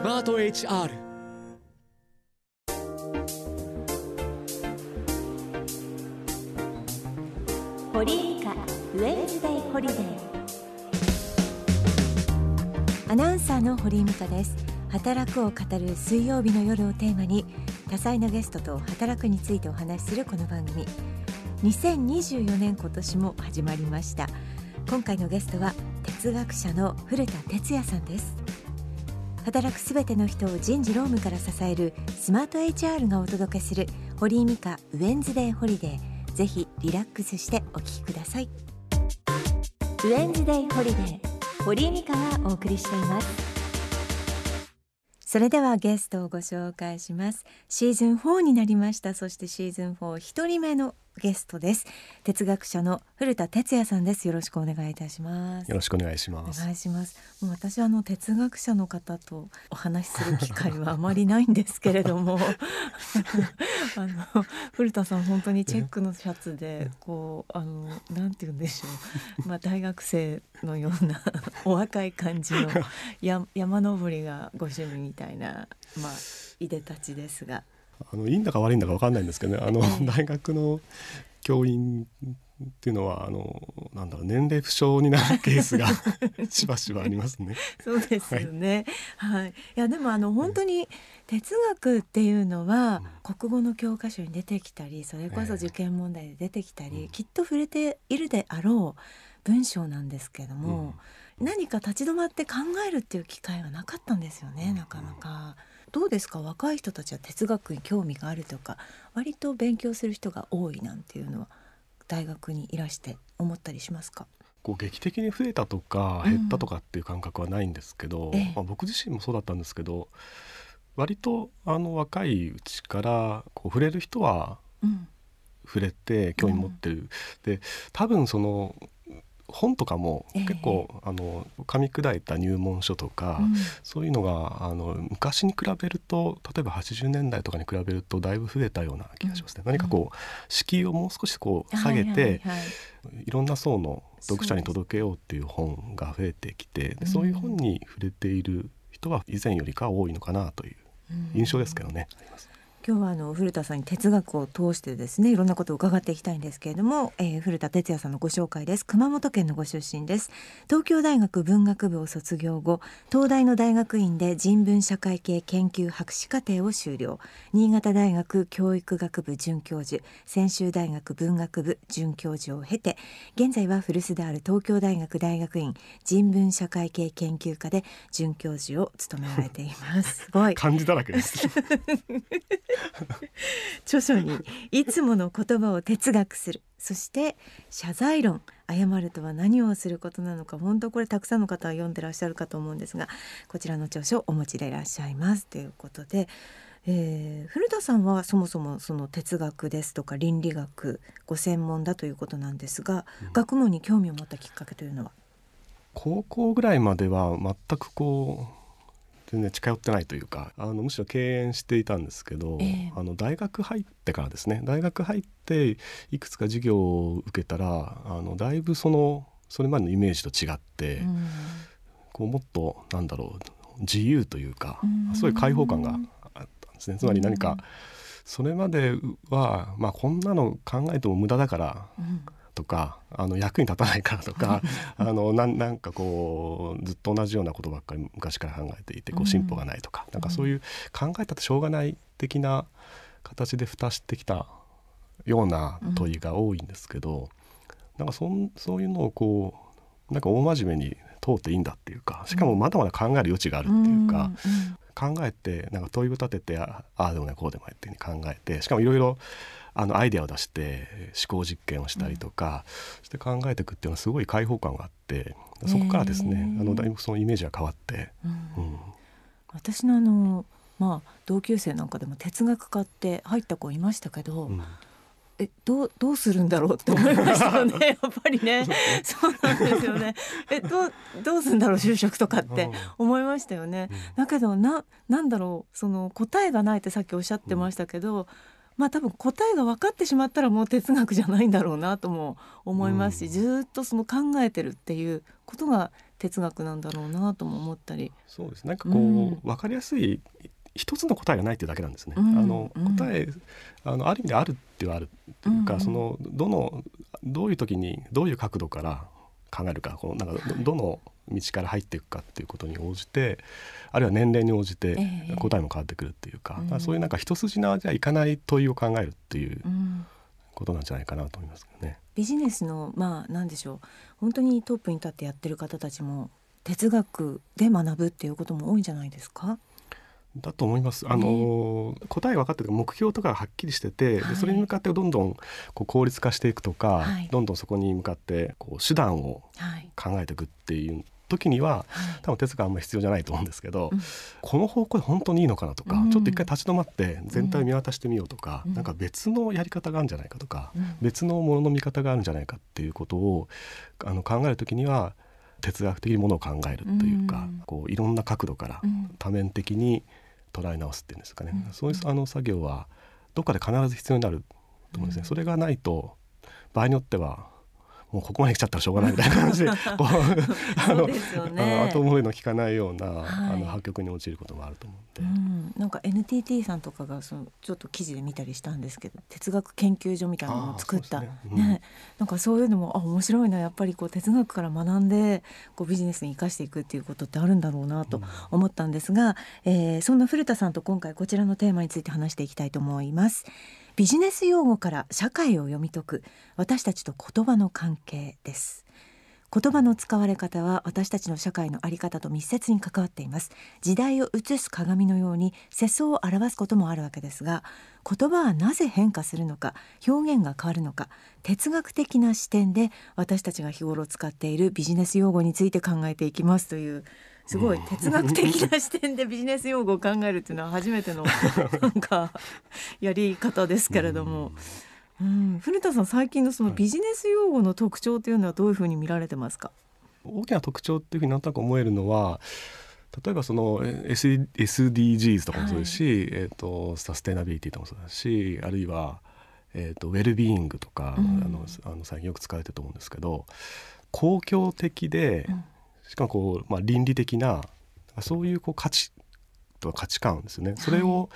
スマート HR 堀井美香ウェンズデイホリデーアナウンサーの堀井美香です。働くを語る水曜日の夜をテーマに多彩なゲストと働くについてお話しするこの番組。2024年今年も始まりました。今回のゲストは哲学者の古田徹也さんです。働くすべての人を人事労務から支えるスマート HR がお届けする堀井美香ウェンズデーホリデー。ぜひリラックスしてお聞きください。ウェンズデーホリデー。堀井美香がお送りしています。それではゲストをご紹介します。シーズン4になりました。そしてシーズン4一人目のゲストです。哲学者の古田哲也さんです。よろしくお願いいたします。よろしくお願いします。お願いします。もう私はあの哲学者の方とお話しする機会はあまりないんですけれども。あの古田さん本当にチェックのシャツでこうあのなんて言うんでしょう。まあ大学生のようなお若い感じのや山登りがご趣味みたいなまあいでたちですがあのいいんだか悪いんだか分かんないんですけどね。あの、大学の教員っていうのはあのなんだろう年齢不詳になるケースが しばしばありますね。そうですよね。はい、はい、いやでもあの本当に哲学っていうのは、うん、国語の教科書に出てきたりそれこそ受験問題で出てきたり、えー、きっと触れているであろう文章なんですけども、うん、何か立ち止まって考えるっていう機会がなかったんですよね、なかなか。どうですか？若い人たちは哲学に興味があるとか割と勉強する人が多いなんていうのは大学にいらして思ったりしますか？こう劇的に増えたとか減ったとかっていう感覚はないんですけど、うん、まあ、僕自身もそうだったんですけど割とあの若いうちからこう触れる人は触れて興味持ってる、うん、で多分その本とかも結構、えー、あの噛み砕いた入門書とか、うん、そういうのがあの昔に比べると例えば80年代とかに比べるとだいぶ増えたような気がしますね。うん、何かこう敷居をもう少しこう下げて、はいろんな層の読者に届けようっていう本が増えてきてそうそういう本に触れている人は以前よりか多いのかなという印象ですけどね。あります今日はあの古田さんに哲学を通してですねいろんなことを伺っていきたいんですけれども、えー、古田哲也さんのご紹介です。熊本県のご出身です。東京大学文学部を卒業後東大の大学院で人文社会系研究博士課程を修了。新潟大学教育学部准教授専修大学文学部准教授を経て現在は古巣である東京大学大学院人文社会系研究科で准教授を務められています。すごい。漢字だらけです。著書にいつもの言葉を哲学する。そして謝罪論謝るとは何をすることなのか本当これたくさんの方は読んでらっしゃるかと思うんですがこちらの著書をお持ちでいらっしゃいますということで、えー、古田さんはそもそもその哲学ですとか倫理学ご専門だということなんですが、うん、学問に興味を持ったきっかけというのは？高校ぐらいまでは全くこう全然近寄ってないというかあのむしろ敬遠していたんですけど、えー、あの大学入ってからですね。大学入っていくつか授業を受けたらあのだいぶそのそれまでのイメージと違って、うん、こうもっとなんだろう自由というか、うん、そういう開放感があったんですね。つまり何か、それまでは、まあ、こんなの考えても無駄だから、とかあの役に立たないからとか あのななんかこうずっと同じようなことばっかり昔から考えていてこう進歩がないとか、うん、なんかそういう考えたってしょうがない的な形で蓋してきたような問いが多いんですけど、うん、なんかそんそういうのをこうなんか大真面目に通っていいんだっていうかしかもまだまだ考える余地があるっていうか、うん、考えてなんか問いを立ててああでもないこうでもないっていうふうに考えてしかもいろいろあのアイデアを出して思考実験をしたりとか、うん、して考えていくっていうのはすごい開放感があってそこからですね、あのだいぶそのイメージが変わって、うん、うん、私のあのまあ同級生なんかでも哲学科って入った子いましたけど、うんえどうどうするんだろうって思いましたよね。やっぱりね。そうなんですよね。えどうどうするんだろう就職とかって思いましたよね、うん、だけどななんだろう。その答えがないってさっきおっしゃってましたけど、まあ多分答えが分かってしまったらもう哲学じゃないんだろうなとも思いますし、うん、ずっとその考えてるっていうことが哲学なんだろうなとも思ったり。そうです。なんかこう、うん、分かりやすい一つの答えがないっていうだけなんですね。うん、あの答え、あのある意味であるってはあるっていうか、うん、そのどのどういう時にどういう角度から考えるかこのなんかどの道から入っていくかっていうことに応じてあるいは年齢に応じて答えも変わってくるっていうか、えそういうなんか一筋縄じゃいかない問いを考えるっていうことなんじゃないかなと思いますね。ビジネスのまあ何でしょう。本当にトップに立ってやってる方たちも哲学で学ぶっていうことも多いんじゃないですか？だと思います。あの、ね、答え分かってる目標とかはっきりしてて、はい、でそれに向かってどんどんこう効率化していくとか、はい、どんどんそこに向かってこう手段を考えていくっていう時には、多分哲学あんまり必要じゃないと思うんですけど、うん、この方向で本当にいいのかなとか、うん、ちょっと一回立ち止まって全体を見渡してみようとか、うん、なんか別のやり方があるんじゃないかとか、別のものの見方があるんじゃないかっていうことをあの考える時には哲学的にものを考えるというか、こういろんな角度から多面的に捉え直すっていうんですかね、そういうあの作業はどっかで必ず必要になると思うんですね。それがないと場合によってはもうここまで来ちゃったらしょうがないみたいな感じで こうあの、ね、後思いの効かないような、はい、あの破局に陥ることもあると思って、うん、なんか NTT さんとかがそのちょっと記事で見たりしたんですけど哲学研究所みたいなのを作った。ね、うん、なんかそういうのもあ面白いな。やっぱりこう哲学から学んでこうビジネスに生かしていくっていうことってあるんだろうなと思ったんですが、うん、えー、そんな古田さんと今回こちらのテーマについて話していきたいと思います。ビジネス用語から社会を読み解く私たちと言葉の関係です。言葉の使われ方は私たちの社会の在り方と密接に関わっています。時代を映す鏡のように世相を表すこともあるわけですが言葉はなぜ変化するのか表現が変わるのか哲学的な視点で私たちが日頃使っているビジネス用語について考えていきますというすごい哲学的な視点でビジネス用語を考えるっていうのは初めての なんかやり方ですけれども。うん、古田さん最近のそのビジネス用語の特徴というのはどういうふうに見られてますか、大きな特徴っていうふうになんとなく思えるのは例えばその SDGs とかもそうですし、はい、えーと、サステナビリティとかもそうだしあるいは、えーと、ウェルビーイングとか、うん、あのあの最近よく使われてると思うんですけど公共的で、うんしかもこう、まあ、倫理的なそういうこう価値とか価値観ですよね、それを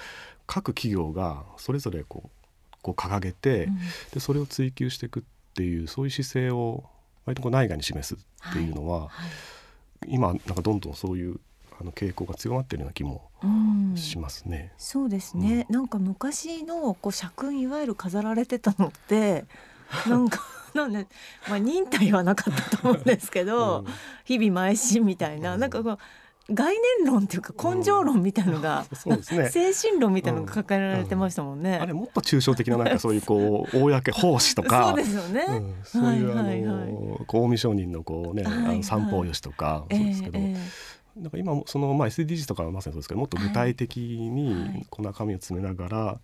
各企業がそれぞれこうこう掲げて、うん、でそれを追求していくっていうそういう姿勢を割とこう内外に示すっていうのは、はい。はい、今なんかどんどんそういうあの傾向が強まっているような気もしますね。うん、そうですね、うん、なんか昔のこう社訓いわゆる飾られてたのってなんかなんで、まあ、忍耐はなかったと思うんですけど、うん、日々邁進みたいな、うん、なんかこう概念論っていうか根性論みたいのが、うんね、精神論みたいなのが抱えられてましたもんね。あれもっと抽象的ななんかそういうこう公奉仕とか。そうですよね、そういう、はいはい、あの公務商人のこうね、はいはい、あの三方よしとかそうですけど。えーえーなんか今そのまあ SDGs とかはまさにそうですけどもっと具体的にこの中身を詰めながら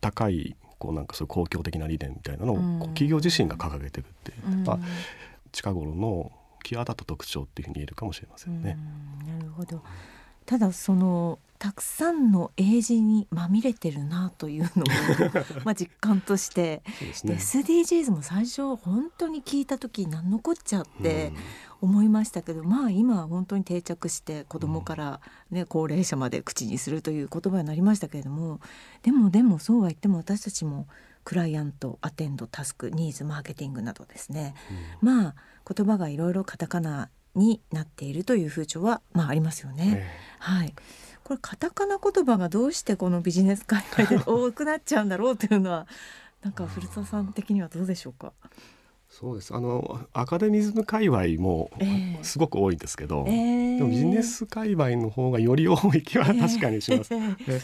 高いこうなんかそういう公共的な理念みたいなのを企業自身が掲げていくっていう、まあ、近頃の際立った特徴っていうふうに言えるかもしれませんね。なるほどただそのたくさんの英字にまみれてるなというのを まあ実感としてで、ね、SDGs も最初本当に聞いた時何のこっちゃって思いましたけど、まあ今は本当に定着して子どもからね、うん、高齢者まで口にするという言葉になりましたけれどもでもでもそうは言っても私たちもクライアントアテンドタスクニーズマーケティングなどですね、うん、まあ言葉がいろいろカタカナになっているという風潮はまあありますよね。えー、はい。これカタカナ言葉がどうしてこのビジネス界隈で 多くなっちゃうんだろうというのはなんか古澤さん的にはどうでしょうか？そうです。あのアカデミズム界隈もすごく多いんですけど、えー、でもビジネス界隈の方がより多い気は 確かにします。えー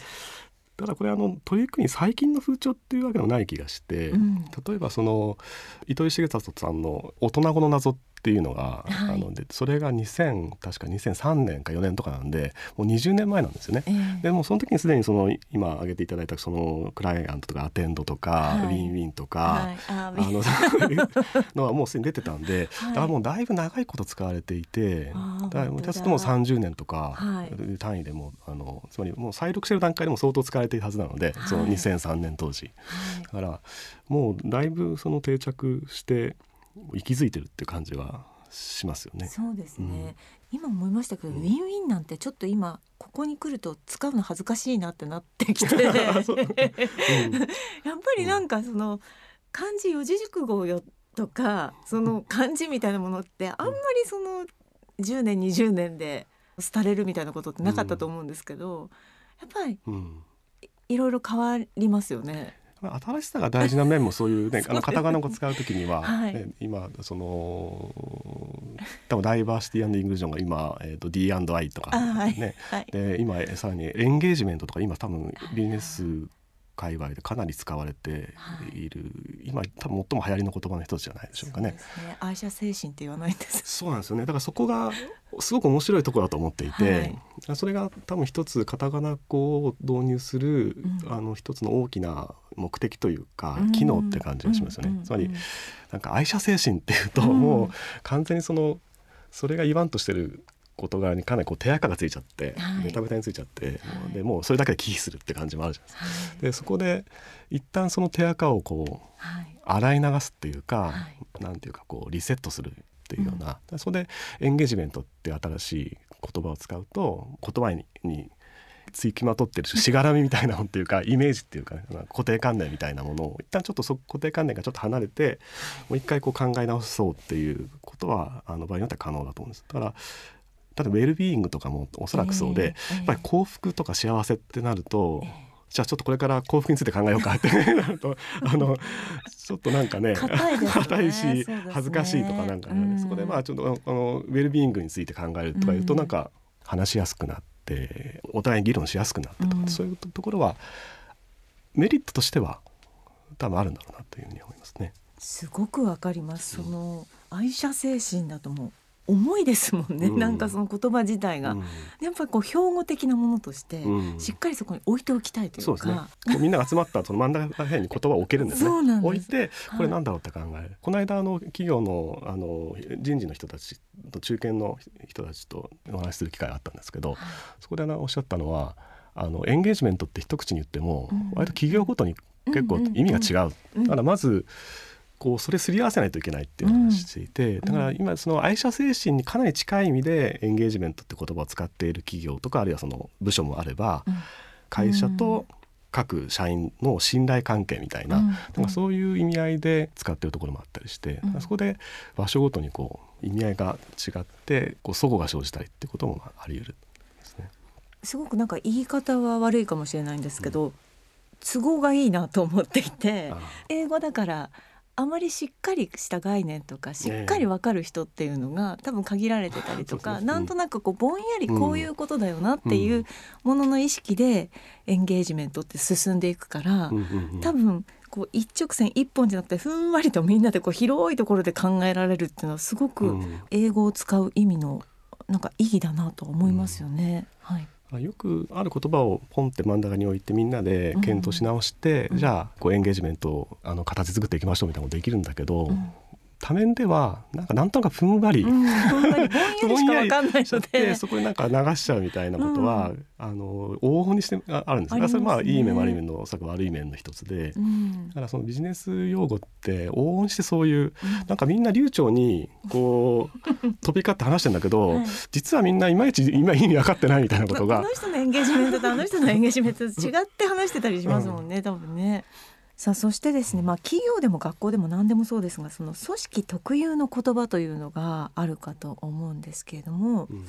ただこれあの取り組み最近の風潮っていうわけでもない気がして、うん、例えばその糸井重里さんの「大人語の謎」っていうのが、はい、あのでそれが2000確か2003年か4年とかなんでもう20年前なんですよね。えー、でもその時にすでにその今挙げていただいたそのクライアントとかアテンドとか、はい、ウィンウィンとか、はい、あののはもうすでに出てたんで、だからもうだいぶ長いこと使われていてだから下手するともう30年とか単位でもあのつまりもう再録してる段階でも相当使われているはずなので、その2003年当時。だからもうだいぶその定着して息づいてるって感じはしますよね。そうですね、うん、今思いましたけど、うん、ウィンウィンなんてちょっと今ここに来ると使うの恥ずかしいなってなってきて。う。ん、やっぱりなんかその漢字四字熟語よとかその漢字みたいなものってあんまりその10年20年で廃れるみたいなことってなかったと思うんですけど、やっぱりいろいろ変わりますよね。新しさが大事な面もそういうね あのカタカナ語使うときには、はい。ね、今その多分ダイバーシティアンドインクルージョンが今、えーと、D&I とかね、はい、で今さらにエンゲージメントとか今多分ビジネス界隈でかなり使われてい。る、はい、今多分最も流行りの言葉の一つじゃないでしょうかね。ね。愛車精神って言わないんです。そうなんですよね。だからそこがすごく面白いところだと思っていて、はい、それが多分一つカタカナ語を導入する、うん、あの一つの大きな目的というか、機能って感じがしますよね。つまりなんか愛車精神っていうと、もう完全にそのそれが言わんとしてる事柄にかなりこう手垢がついちゃって、はい、ベタベタについちゃって、はい、でもうそれだけで忌避するって感じもあるじゃないですか。はい、でそこで一旦その手垢をこう、洗い流すっていうか、はい、なんていうかこうリセットするっていうような、うん、それでエンゲージメントって新しい言葉を使うと言葉にについきまとってるしがらみみたいなもんっていうかイメージっていうか、固定観念みたいなものを一旦ちょっとそ固定観念がちょっと離れてもう一回こう考え直そうっていうことはあの場合によっては可能だと思うんです。だから例えばウェルビーイングとかもおそらくそうで、えー、やっぱり幸福とか幸せってなると、えー、じゃあちょっとこれから幸福について考えようかってなると あのちょっとなんかね硬い、ね、し、恥ずかしいとかなんか、ね、うん、そこでまあちょっとあのウェルビーイングについて考えるとかいうと、なんか話しやすくなってお互いに議論しやすくなってとか、うん、そういうところはメリットとしては多分あるんだろうなというふうに思いますね。すごくわかります。その愛車精神だと思う重いですもんね、うん、なんかその言葉自体が、うん、やっぱりこう標語的なものとしてしっかりそこに置いておきたいというか、うん、ね、みんなが集まったその真ん中ら辺に言葉を置けるんですね。置いてこれなんだろうって考える、はい、この間あの企業のあの人事の人たちと中堅の人たちとお話しする機会があったんですけど、はい、そこでおっしゃったのはあのエンゲージメントって一口に言っても、割と企業ごとに結構意味が違う。だからまずこうそれすり合わせないといけないっていう話をしていて、だから今その愛社精神にかなり近い意味でエンゲージメントって言葉を使っている企業とかあるいはその部署もあれば、会社と各社員の信頼関係みたいな,、なんかそういう意味合いで使ってるところもあったりして、そこで場所ごとにこう意味合いが違ってこう齟齬が生じたりってこともあり得るですね。すごくなんか言い方は悪いかもしれないんですけど、うん、都合がいいなと思っていて英語だからあまりしっかりした概念とかしっかり分かる人っていうのが、多分限られてたりとか、なんとなくこうぼんやりこういうことだよなっていうものの意識でエンゲージメントって進んでいくから、多分こう一直線一本じゃなくてふんわりとみんなでこう広いところで考えられるっていうのはすごく英語を使う意味のなんか意義だなと思いますよね。はいよくある言葉をポンって真ん中に置いてみんなで検討し直して、うん、じゃあこうエンゲージメントをあの形作っていきましょうみたいなことできるんだけど、うん、多面ではなんかなんとなくふんわり、うん、ぼんやりしか 分かんないので。そこでなんか流しちゃうみたいなことは、うん、あの往々にしてあるんですね。それまあいい面悪い面のおそらく悪い面の一つで、うん、だからそのビジネス用語って往々にしてそういう、なんかみんな流暢にこう飛び交って話してんだけど、はい、実はみんないまいち 今意味分かってないみたいなことが。この人のエンゲージメントとあの人のエンゲージメント違って話してたりしますもんね、多分ね。さあそしてですね、まあ、企業でも学校でも何でもそうですがその組織特有の言葉というのがあるかと思うんですけれども、うん、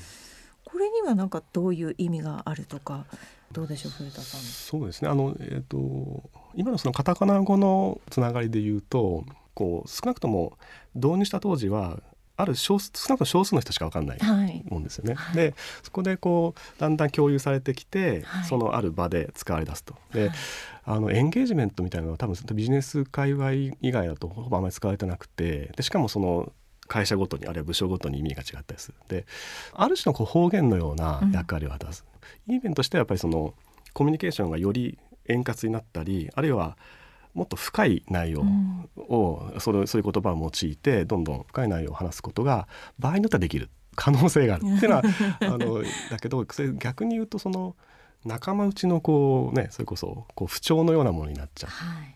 これにはなんかどういう意味があるとかどうでしょう古田さん。そうですねあの、えーと、今のそのカタカナ語のつながりで言うとこう少なくとも導入した当時はある少数少なくとも少数の人しか分かんないもんですよね。はい、でそこでこうだんだん共有されてきて、はい、そのある場で使われ出すと。で、はい、あのエンゲージメントみたいなのは多分ビジネス界隈以外だとほぼあまり使われてなくてでしかもその会社ごとにあるいは部署ごとに意味が違ったりする。である種のこう方言のような役割を果たす、うん、いい面としてはやっぱりそのコミュニケーションがより円滑になったりあるいはもっと深い内容を、うん、それそういう言葉を用いてどんどん深い内容を話すことが場合によってはできる可能性がある。っていうのは あのだけど逆に言うとその仲間内のこうねそれこそこう不調のようなものになっちゃっ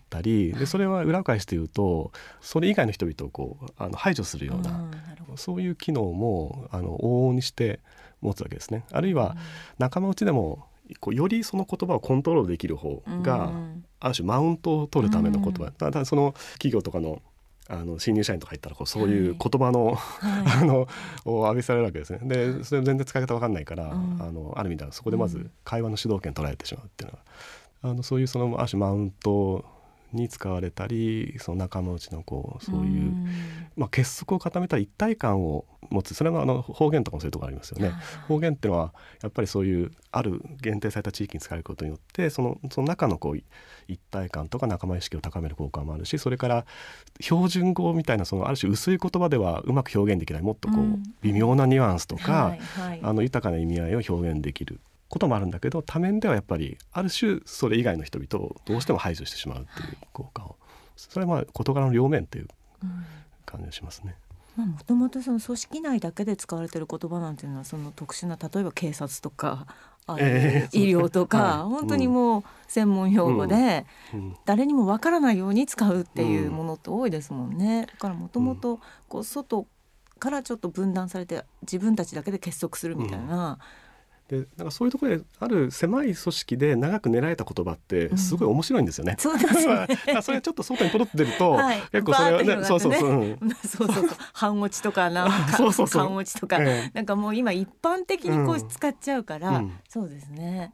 たり、はい、でそれは裏返して言うとそれ以外の人々をこうあの排除するような、うん、そういう機能もあの往々にして持つわけですね。あるいは仲間内でもこうよりその言葉をコントロールできる方が、ある種マウントを取るための言葉、うん、だその企業とかのあの新入社員とか入ったらこうそういう言葉の、はい、あのを浴びされるわけですね。でそれ全然使い方わかんないから、うん、あのある意味ではそこでまず会話の主導権取られてしまうっていうのは、あのそういうそのある種マウントに使われたりその仲間内のこうそういう、まあ、結束を固めた一体感を持つ。それはあの方言とかもそういうところありますよね。方言っていうのはやっぱりそういうある限定された地域に使えることによってそのその中のこう一体感とか仲間意識を高める効果もあるしそれから標準語みたいなそのある種薄い言葉ではうまく表現できないもっとこう微妙なニュアンスとか、あの豊かな意味合いを表現できることもあるんだけど多面ではやっぱりある種それ以外の人々をどうしても排除してしまうっていう効果をそれはまあ事柄の両面っていう感じがしますね。もともとその組織内だけで使われてる言葉なんていうのはその特殊な例えば警察とかえー、医療とか、はい、本当にもう専門用語で、誰にもわからないように使うっていうものって多いですもんね。だからもともとこう外からちょっと分断されて自分たちだけで結束するみたいな。でなんかそういうところである狭い組織で長く狙えた言葉ってすごい面白いんですよね。うん、そうですね。それちょっと外にポロって出ると、はい、結構それはね、ね、そうそうそう、うん、そうそうそう。半落ちとかなんか そうそうそう半落ちとか、ええ、なんかもう今一般的にこう使っちゃうから、うん、そうですね。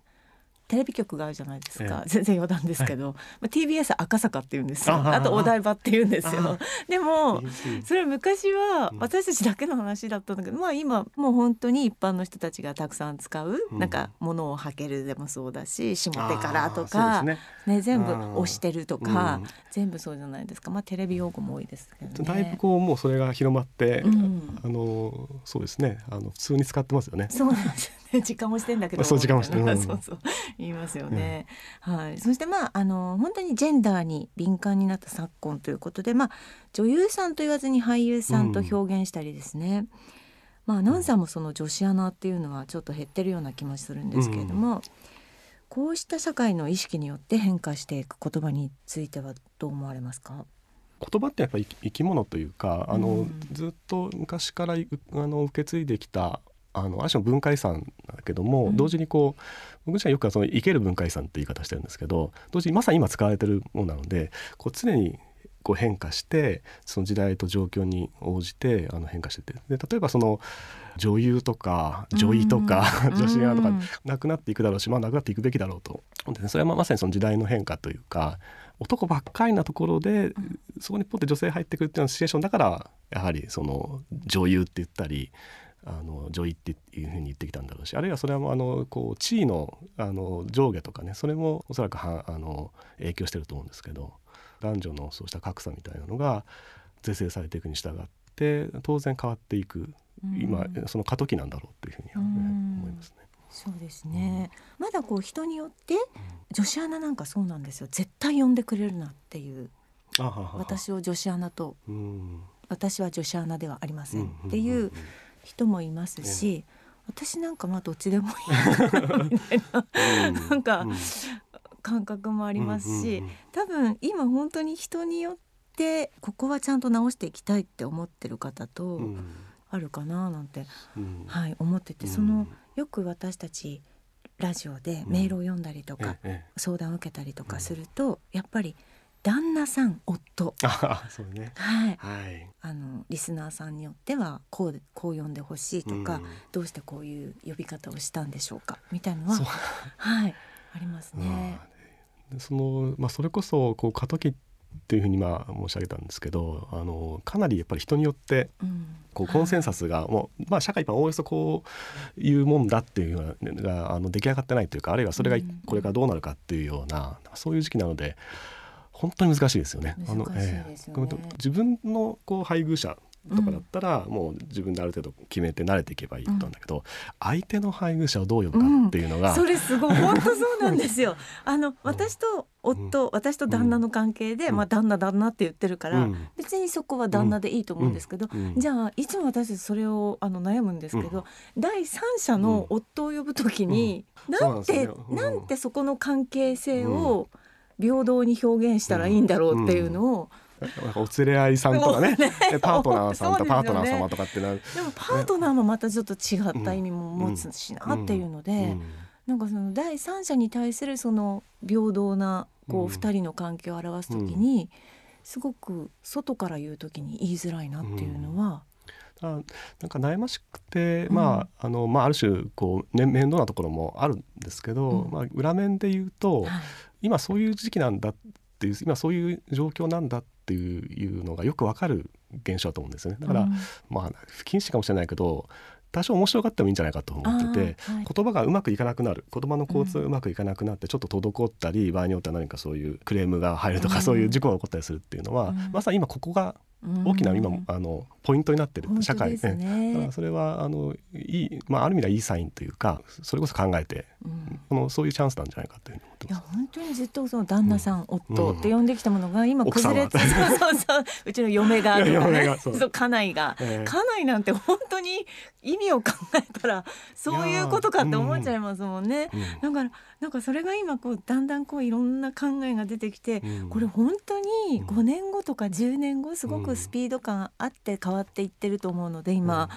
テレビ局があるじゃないですか、ええ、全然余談ですけど、はい、TBS 赤坂って言うんですよ。あとお台場って言うんですよ。でもそれ昔は私たちだけの話だったんだけど、まあ今もう本当に一般の人たちがたくさん使う、うん、なんか物をはけるでもそうだし下手からとか、ね、ね、全部押してるとか、うん、全部そうじゃないですか。まあテレビ用語も多いですけど、ね、だいぶこうもうそれが広まって、うん、あのそうですね。あの普通に使ってますよね。そうなんです。ね 時間もしてんだけどそう時間もして、うん、そうそう言いますよね。はい。そしてまああの本当にジェンダーに敏感になった昨今ということで、まあ女優さんと言わずに俳優さんと表現したりですね。うん、まあアナウンサーもその女子アナっていうのはちょっと減ってるような気もするんですけれども。うんこうした社会の意識によって変化していく言葉についてはどう思われますか？言葉ってやっぱり生き物というかあの、うん、ずっと昔からあの受け継いできたあのある種の文化遺産だけども、うん、同時にこう僕自身はよくその生ける文化遺産って言い方してるんですけど同時にまさに今使われてるものなのでこう常にこう変化してその時代と状況に応じてあの変化してて。で例えばその女優とか女医とか、女子アナとかなくなっていくだろうし、まあ、なくなっていくべきだろうと。で、それはまさにその時代の変化というか男ばっかりなところで、そこにポッて女性入ってくるっていうようなシチュエーションだからやはりその女優って言ったりあの女医っていうふうに言ってきたんだろうしあるいはそれはあのこう地位のあの上下とかねそれもおそらくはあの影響してると思うんですけど男女のそうした格差みたいなのが是正されていくに従って当然変わっていく、今その過渡期なんだろうというふうに、思いますね。そうですね、うん、まだこう人によって女子アナなんかそうなんですよ。絶対呼んでくれるなっていう私を女子アナと、うん、私は女子アナではありませんっていう人もいますし、私なんかまあどっちでもいいみたいななんか感覚もありますし、多分今本当に人によってここはちゃんと直していきたいって思ってる方とあるかななんて、はい思ってて、そのよく私たちラジオでメールを読んだりとか、相談を受けたりとかすると、やっぱり旦那さん夫。あそうね。はい、はい、あのリスナーさんによってはこうこう呼んでほしいとか、うん、どうしてこういう呼び方をしたんでしょうかみたいのははい。ありますね。そのまあそれこそこう過渡期っていうふうにまあ申し上げたんですけどあのかなりやっぱり人によってこうコンセンサスがもう、まあ、社会一般おおよそこういうもんだっていうのがあの出来上がってないというかあるいはそれがこれからどうなるかっていうような、そういう時期なので。本当に難しいですよね。あの、えー、自分のこう配偶者とかだったら、もう自分である程度決めて慣れていけばいいと思うんだけど、相手の配偶者をどう呼ぶかっていうのが、それすごい。本当そうなんですよ。あの私と夫、私と旦那の関係で、まあ旦那旦那って言ってるから、別にそこは旦那でいいと思うんですけど、じゃあいつも私たちそれをあの悩むんですけど、第三者の夫を呼ぶときに、なんて、なんてそこの関係性を平等に表現したらいいんだろうっていうのを、お連れ合いさんとかね。ね。パートナーさんとパートナー様とかってなる。でもパートナーもまたちょっと違った意味も持つしなっていうので、なんかその第三者に対するその平等なこう二人の関係を表すときに、すごく外から言うときに言いづらいなっていうのは、あなんか悩ましくて、うん、まああのまあ、ある種こう、ね、面倒なところもあるんですけど、うん、まあ、裏面で言うと、はい、今そういう時期なんだっていう今そういう状況なんだっていうのがよくわかる現象だと思うんですよね。だから、うん、まあ不謹慎かもしれないけど多少面白がってもいいんじゃないかと思ってて、はい、言葉がうまくいかなくなる。言葉の交通がうまくいかなくなってちょっと滞ったり、うん、場合によっては何かそういうクレームが入るとか、うん、そういう事故が起こったりするっていうのは、うん、まさに今ここが大きな今、あのポイントになってる社会。ね、ね、だからそれはあのいい、まあ、ある意味ではいいサインというかそれこそ考えて、うん、このそういうチャンスなんじゃないかというふうに思ってます。いや本当にずっとその旦那さん、うん、夫って呼んできたものが今崩れて、そうそうそううちの嫁がとか、ね、そう。家内が、えー、家内なんて本当に意味を考えたらそういうことかって思っちゃいますもんね。だからなんかそれが今こうだんだんこういろんな考えが出てきて、これ本当に5年後とか10年後すごくスピード感あって変わっていってると思うので今、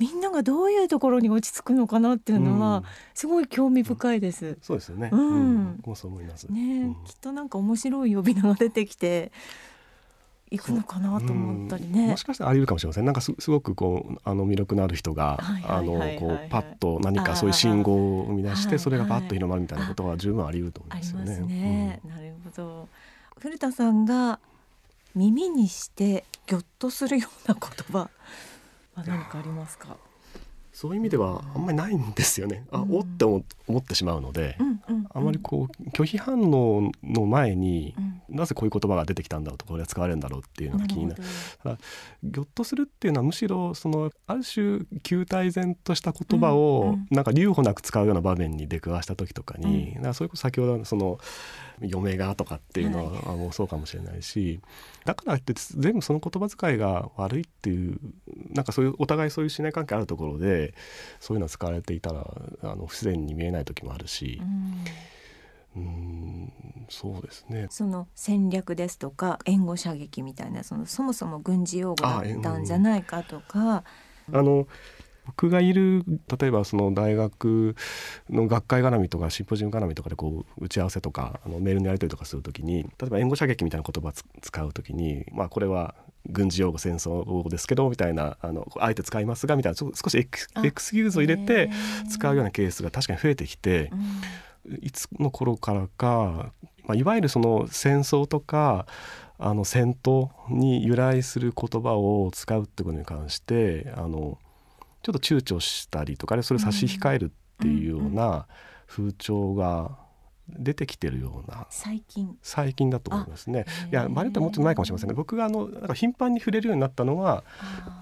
うん、みんながどういうところに落ち着くのかなっていうのは、すごい興味深いです。そうですよね。うん、うそう思います。ね、きっとなんか面白い呼び名が出てきて。行くのかなと思ったりね。もしかしたらあり得るかもしれません。なんかすすごくこうあの魅力のある人が、あのこうパッと何かそういう信号を生み出してそれがパッと広まるみたいなことは十分あり得ると思いますよね。ねうん、なるほど。古田さんが耳にしてぎょっとするような言葉は何かありますか？そういう意味ではあんまりないんですよね。あ、うん、おって思ってしまうので、あまりこう拒否反応の前に、うん、なぜこういう言葉が出てきたんだろうとこれは使われるんだろうっていうのが気になる。なぎょっとするっていうのはむしろそのある種旧体然とした言葉をなんか留保なく使うような場面に出くわした時とかに、うん、それこそ先ほどその嫁がとかっていうのはもうそうかもしれないし、だからって全部その言葉遣いが悪いっていうなんかそういうお互いそういう信頼関係あるところでそういうのは使われていたらあの不自然に見えない時もあるし。うんそうですねその戦略ですとか援護射撃みたいなそのそもそも軍事用語だったんじゃないかとか。あの僕がいる例えばその大学の学会絡みとかシンポジウム絡みとかでこう打ち合わせとかあのメールのやり取りとかするときに例えば援護射撃みたいな言葉を使うときに、まあ、これは軍事用語戦争用語ですけどみたいなあのあえて使いますがみたいな少しエクエクスキューズを入れて使うようなケースが確かに増えてきて、うん、いつの頃からか、まあ、いわゆるその戦争とかあの戦闘に由来する言葉を使うってことに関してあのちょっと躊躇したりとかそれを差し控えるっていうような風潮が出てきてるような最近最近だと思いますね。いや場合によってはもっと前かもしれませんね。僕があのなんか頻繁に触れるようになったのは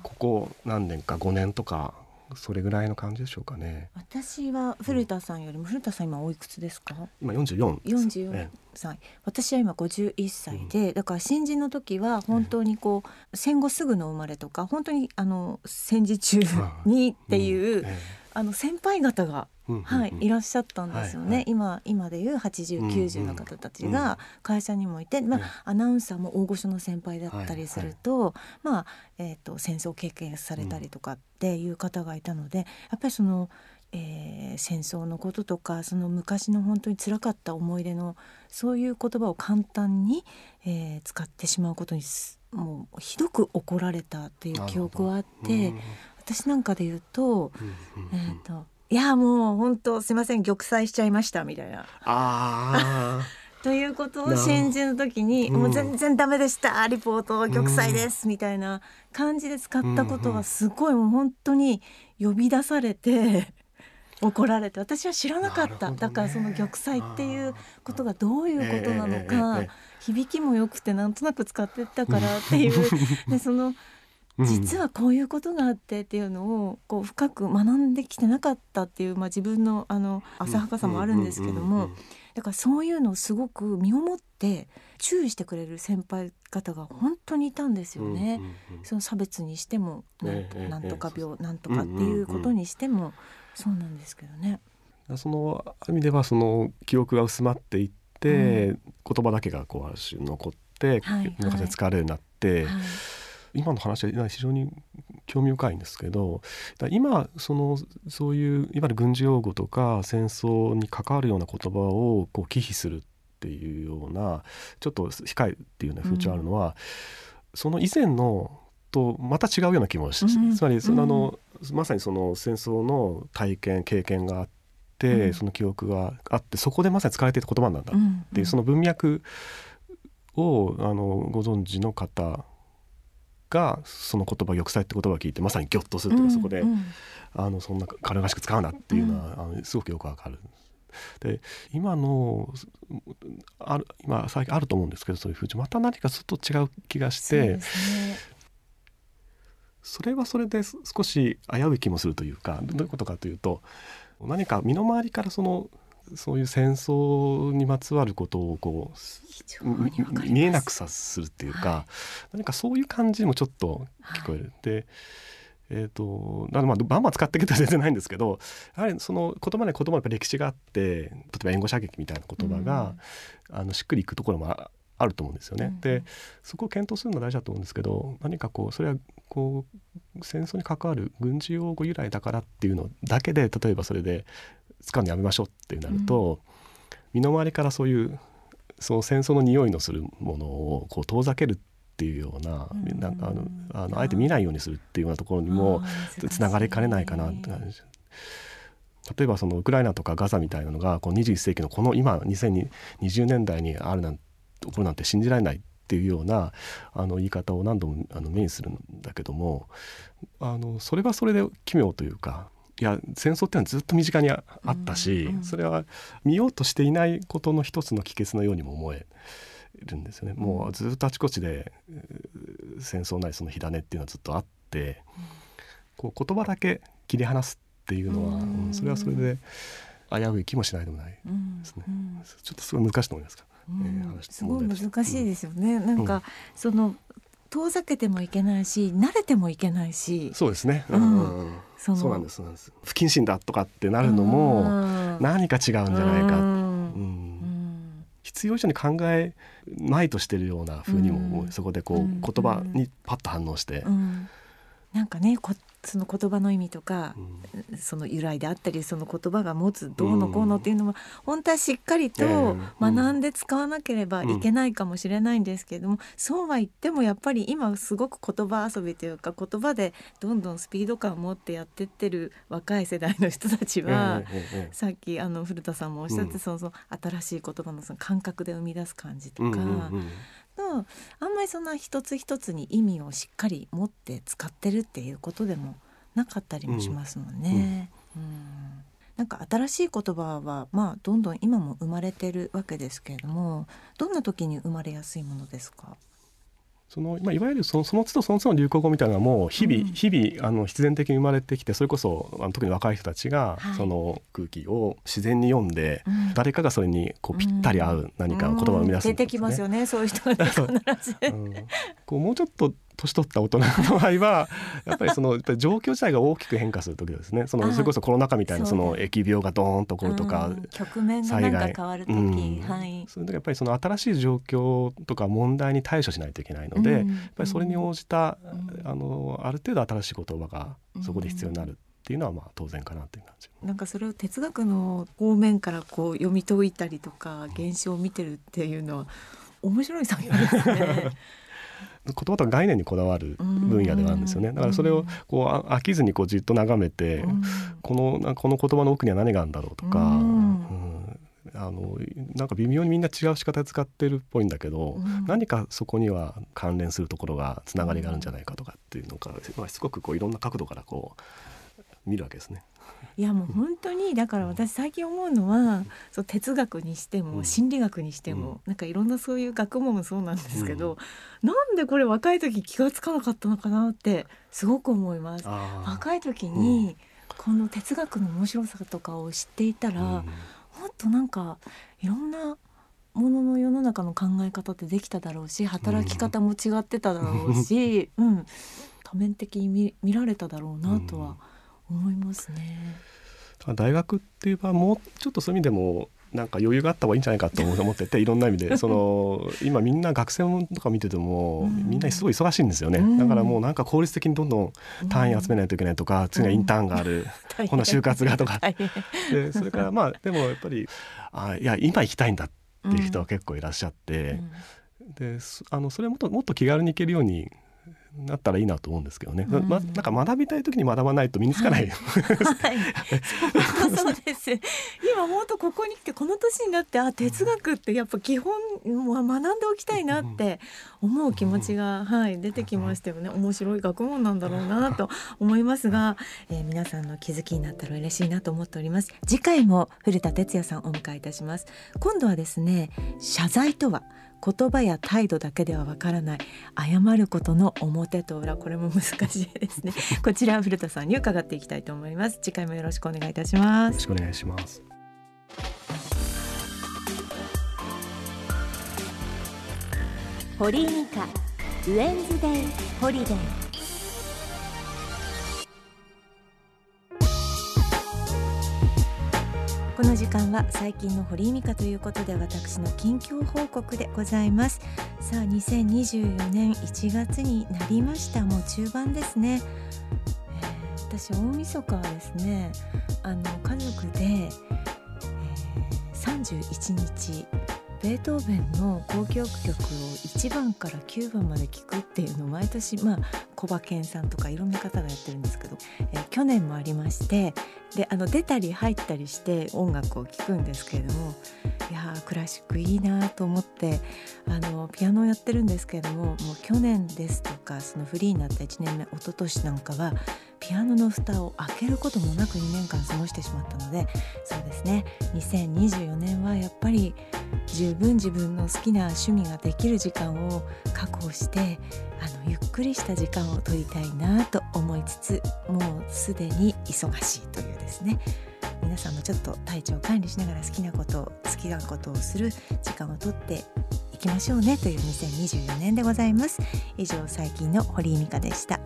ここ何年か5年とかそれぐらいの感じでしょうかね。私は古田さんよりも、うん、古田さん今おいくつですか？今四十四。四十四歳。私は今五十一歳で、うん、だから新人の時は本当にこう、戦後すぐの生まれとか本当にあの戦時中にっていう、あの先輩方がはい、いらっしゃったんですよね、はいはい、今今でいう8090の方たちが会社にもいて、まあ、アナウンサーも大御所の先輩だったりすると、はいはい、まあえーと、戦争経験されたりとかっていう方がいたのでやっぱりその、えー、戦争のこととかその昔の本当につらかった思い出のそういう言葉を簡単に、えー、使ってしまうことにもうひどく怒られたっていう記憶はあって、私なんかで言うと,、えーといやもう本当すいません玉砕しちゃいましたみたいな。あ ということを新人の時に、もう全然ダメでしたリポート玉砕です、みたいな感じで使ったことはすごいもう本当に呼び出されて。怒られて。私は知らなかった、ね、だからその玉砕っていうことがどういうことなのか、響きもよくてなんとなく使ってったからっていう。でその実はこういうことがあってっていうのをこう深く学んできてなかったっていう、まあ、自分のあの浅はかさもあるんですけどもだからそういうのをすごく身をもって注意してくれる先輩方が本当にいたんですよね。その差別にしてもなんと,、か病、なんとかっていうことにしてもそうなんですけどね。その意味ではその記憶が薄まっていって、うん、言葉だけがこうある種残って、はい、中で使われるようになって、はい、今の話は非常に興味深いんですけど今そのそういういわゆる軍事用語とか戦争に関わるような言葉をこう忌避するっていうようなちょっと控えっていうような風潮あるのは、うん、その以前のとまた違うような気もし、うん、つまりその、あのまさにその戦争の体験経験があって、その記憶があってそこでまさに使われていた言葉なんだっていう、その文脈をあのご存知の方がその言葉玉砕って言葉を聞いてまさにギョッとするというか、そこで、あのそんな軽々しく使うなっていうのは、あのすごくよくわかる。で今のある今最近あると思うんですけどそういう風潮。また何かちょっと違う気がして、ね、それはそれで少し危うい気もするというかどういうことかというと何か身の回りからそのそういう戦争にまつわることをこう見えなくさするっていうか、はい、何かそういう感じもちょっと聞こえる。はい、でえーと、まあバンバン使ってきては全然ないんですけどやはりその言葉に言葉の歴史があって例えば援護射撃みたいな言葉が、うん、あのしっくりいくところもあると思うんですよね。うん、でそこを検討するのは大事だと思うんですけど何かこうそれはこう戦争に関わる軍事用語由来だからっていうのだけで例えばそれで使うのやめましょうってなると、うん、身の回りからそういうその戦争の匂いのするものをこう遠ざけるっていうような,、なんかあのあのあえて見ないようにするっていうようなところにもつながりかねないかな。例えばそのウクライナとかガザみたいなのがこう21世紀のこの今2020年代にあるなん起こるなんて信じられないっていうようなあの言い方を何度もあの目にするんだけどもあのそれはそれで奇妙というかいや戦争ってのはずっと身近にあったし、それは見ようとしていないことの一つの帰結のようにも思えるんですよね。もうずっとあちこちで戦争ないその火種っていうのはずっとあって、こう言葉だけ切り離すっていうのは、うん、それはそれで危うい気もしないでもないですね。ちょっとすごい難しいと思いますか？うん。えー、すごい難しいですよね。なんか、その遠ざけてもいけないし慣れてもいけないし。そうですね、うん、うん、そそうなんです不謹慎だとかってなるのも何か違うんじゃないか、うん、必要以上に考えまいとしてるようなふう。にも、そこでこう、言葉にパッと反応して。なんかねその言葉の意味とか、うん、その由来であったりその言葉が持つどうのこうのっていうのも、本当はしっかりと学んで使わなければいけないかもしれないんですけれども、うん、そうは言ってもやっぱり今すごく言葉遊びというか言葉でどんどんスピード感を持ってやってってる若い世代の人たちは、さっきあの古田さんもおっしゃって、そのその新しい言葉のその感覚で生み出す感じとか。のあんまりそんな一つ一つに意味をしっかり持って使ってるっていうことでもなかったりもしますもんね。うん、うんなんか新しい言葉はまあどんどん今も生まれてるわけですけれどもどんな時に生まれやすいものですかそのまあ、いわゆるそのその都度その都度の流行語みたいなのはもう日々、うん、日々あの必然的に生まれてきてそれこそあの特に若い人たちがその空気を自然に読んで、はい、誰かがそれにこうぴったり合う何か言葉を生み出す、ねうん、出てきますよねそういう人が、必ず、うん、こうもうちょっと年取った大人の場合はやっぱりそのやっぱり状況自体が大きく変化する時ですねそのそれこそコロナ禍みたいなその疫病がドーンと起こるとか、局面がなんか変わる時、うんはい、その時やっぱりその新しい状況とか問題に対処しないといけないので、やっぱりそれに応じた、あのある程度新しい言葉がそこで必要になる。っていうのはまあ当然かなという感じ。なんかそれを哲学の方面からこう読み解いたりとか現象を見てるっていうのは面白い作業ですね。言葉とか概念にこだわる分野ではあるんですよね。だからそれをこう飽きずにこうじっと眺めて、このこの言葉の奥には何があるんだろうとか、うん。あのなんか微妙にみんな違う仕方で使ってるっぽいんだけど、うん、何かそこには関連するところがつながりがあるんじゃないかとかっていうのが、まあ、すごくこういろんな角度からこう見るわけですね。いやもう本当にだから私最近思うのはそう哲学にしても心理学にしても、うん、なんかいろんなそういう学問もそうなんですけど、うん、なんでこれ若い時気が付かなかったのかなってすごく思います。若い時に、この哲学の面白さとかを知っていたら、うん、もっとなんかいろんなものの世の中の考え方ってできただろうし働き方も違ってただろうし、うん、多面的に見見られただろうなとは思いますね。大学っていう場はもうちょっとそういう意味でもなんか余裕があった方がいいんじゃないかと思 ってていろんな意味で。その今みんな学生とか見ててもみんなすごい忙しいんですよね、だからもうなんか効率的にどんどん単位集めないといけないとか次はインターンがある、こんな就活がとか。でそれからまあでもやっぱりあいや今行きたいんだっていう人は結構いらっしゃって、であのそれもっともっと気軽に行けるようになったらいいなと思うんですけどね、うん、ま、なんか学びたい時に学ばないと身につかない、はい、はい、そうです。今もっとここに来てこの年になってあ哲学ってやっぱ基本も学んでおきたいなって思う気持ちが、はい、出てきましたよね。面白い学問なんだろうなと思いますが、えー、皆さんの気づきになったら嬉しいなと思っております。次回も古田哲也さんお迎えいたします。今度はですね謝罪とは？言葉や態度だけではわからない謝ることの表と裏これも難しいですね。こちらは古田さんに伺っていきたいと思います。次回もよろしくお願いいたします。よろしくお願いします。堀井美香ウェンズデイホリデーこの時間は最近の堀井美香ということで私の近況報告でございます。さあ2024年1月になりました。もう中盤ですね、えー、私大晦日はですねあの家族で、えー、31日ベートーベンの交響曲を1番から9番まで聴くっていうのを毎年まあ小馬健さんとかいろんな方がやってるんですけど、えー、去年もありましてであの出たり入ったりして音楽を聴くんですけれどもいやクラシックいいなと思ってあのピアノをやってるんですけれどももう去年ですとかそのフリーになった1年目一昨年なんかはピアノの蓋を開けることもなく2年間過ごしてしまったのでそうですね。2024年はやっぱり十分自分の好きな趣味ができる時間を確保してあのゆっくりした時間を取りたいなと思いつつもうすでに忙しいというですね。皆さんもちょっと体調管理しながら好きなことを好きなことをする時間をとっていきましょうねという2024年でございます。以上最近の堀井美香でした。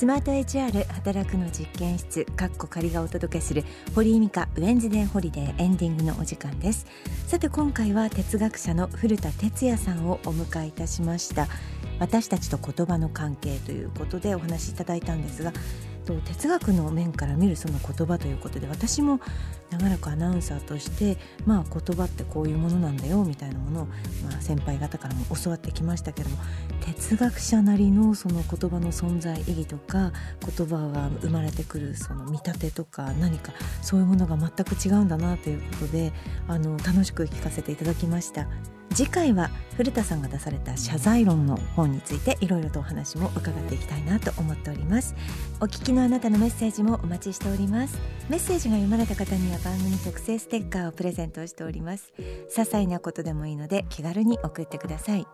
スマート HR 働くの実験室かっこ仮がお届けする堀井美香ウェンズデーホリデーエンディングのお時間です。さて今回は哲学者の古田哲也さんをお迎えいたしました。私たちと言葉の関係ということでお話しいただいたんですがと哲学の面から見るその言葉ということで私も長らくアナウンサーとしてまあ言葉ってこういうものなんだよみたいなものを、まあ、先輩方からも教わってきましたけども哲学者なりのその言葉の存在意義とか言葉が生まれてくるその見立てとか何かそういうものが全く違うんだなということであの楽しく聞かせていただきました。次回は古田さんが出された謝罪論の本についていろいろとお話も伺っていきたいなと思っております。お聞きのあなたのメッセージもお待ちしております。メッセージが読まれた方には番組特製ステッカーをプレゼントしております。些細なことでもいいので気軽に送ってください。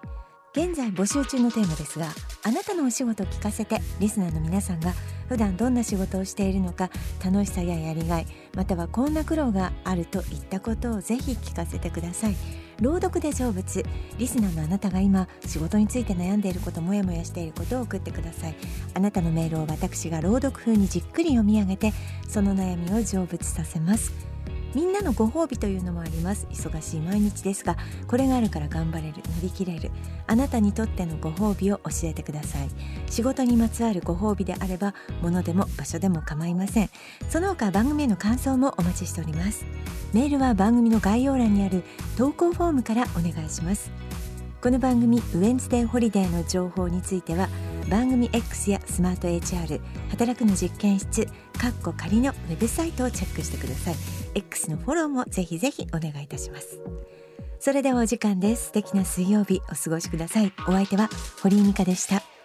現在募集中のテーマですがあなたのお仕事を聞かせてリスナーの皆さんが普段どんな仕事をしているのか楽しさややりがいまたはこんな苦労があるといったことをぜひ聞かせてください。朗読で成仏。リスナーのあなたが今仕事について悩んでいることもやもやしていることを送ってください。あなたのメールを私が朗読風にじっくり読み上げてその悩みを成仏させます。みんなのご褒美というのもあります。忙しい毎日ですがこれがあるから頑張れる乗り切れる。あなたにとってのご褒美を教えてください。仕事にまつわるご褒美であれば物でも場所でも構いません。その他番組への感想もお待ちしております。メールは番組の概要欄にある投稿フォームからお願いします。この番組ウェンズデーホリデーの情報については番組 X やスマート HR 働くの実験室かっこ仮のウェブサイトをチェックしてください。X のフォローもぜひぜひお願いいたします。それではお時間です。素敵な水曜日お過ごしください。お相手は堀井美香でした。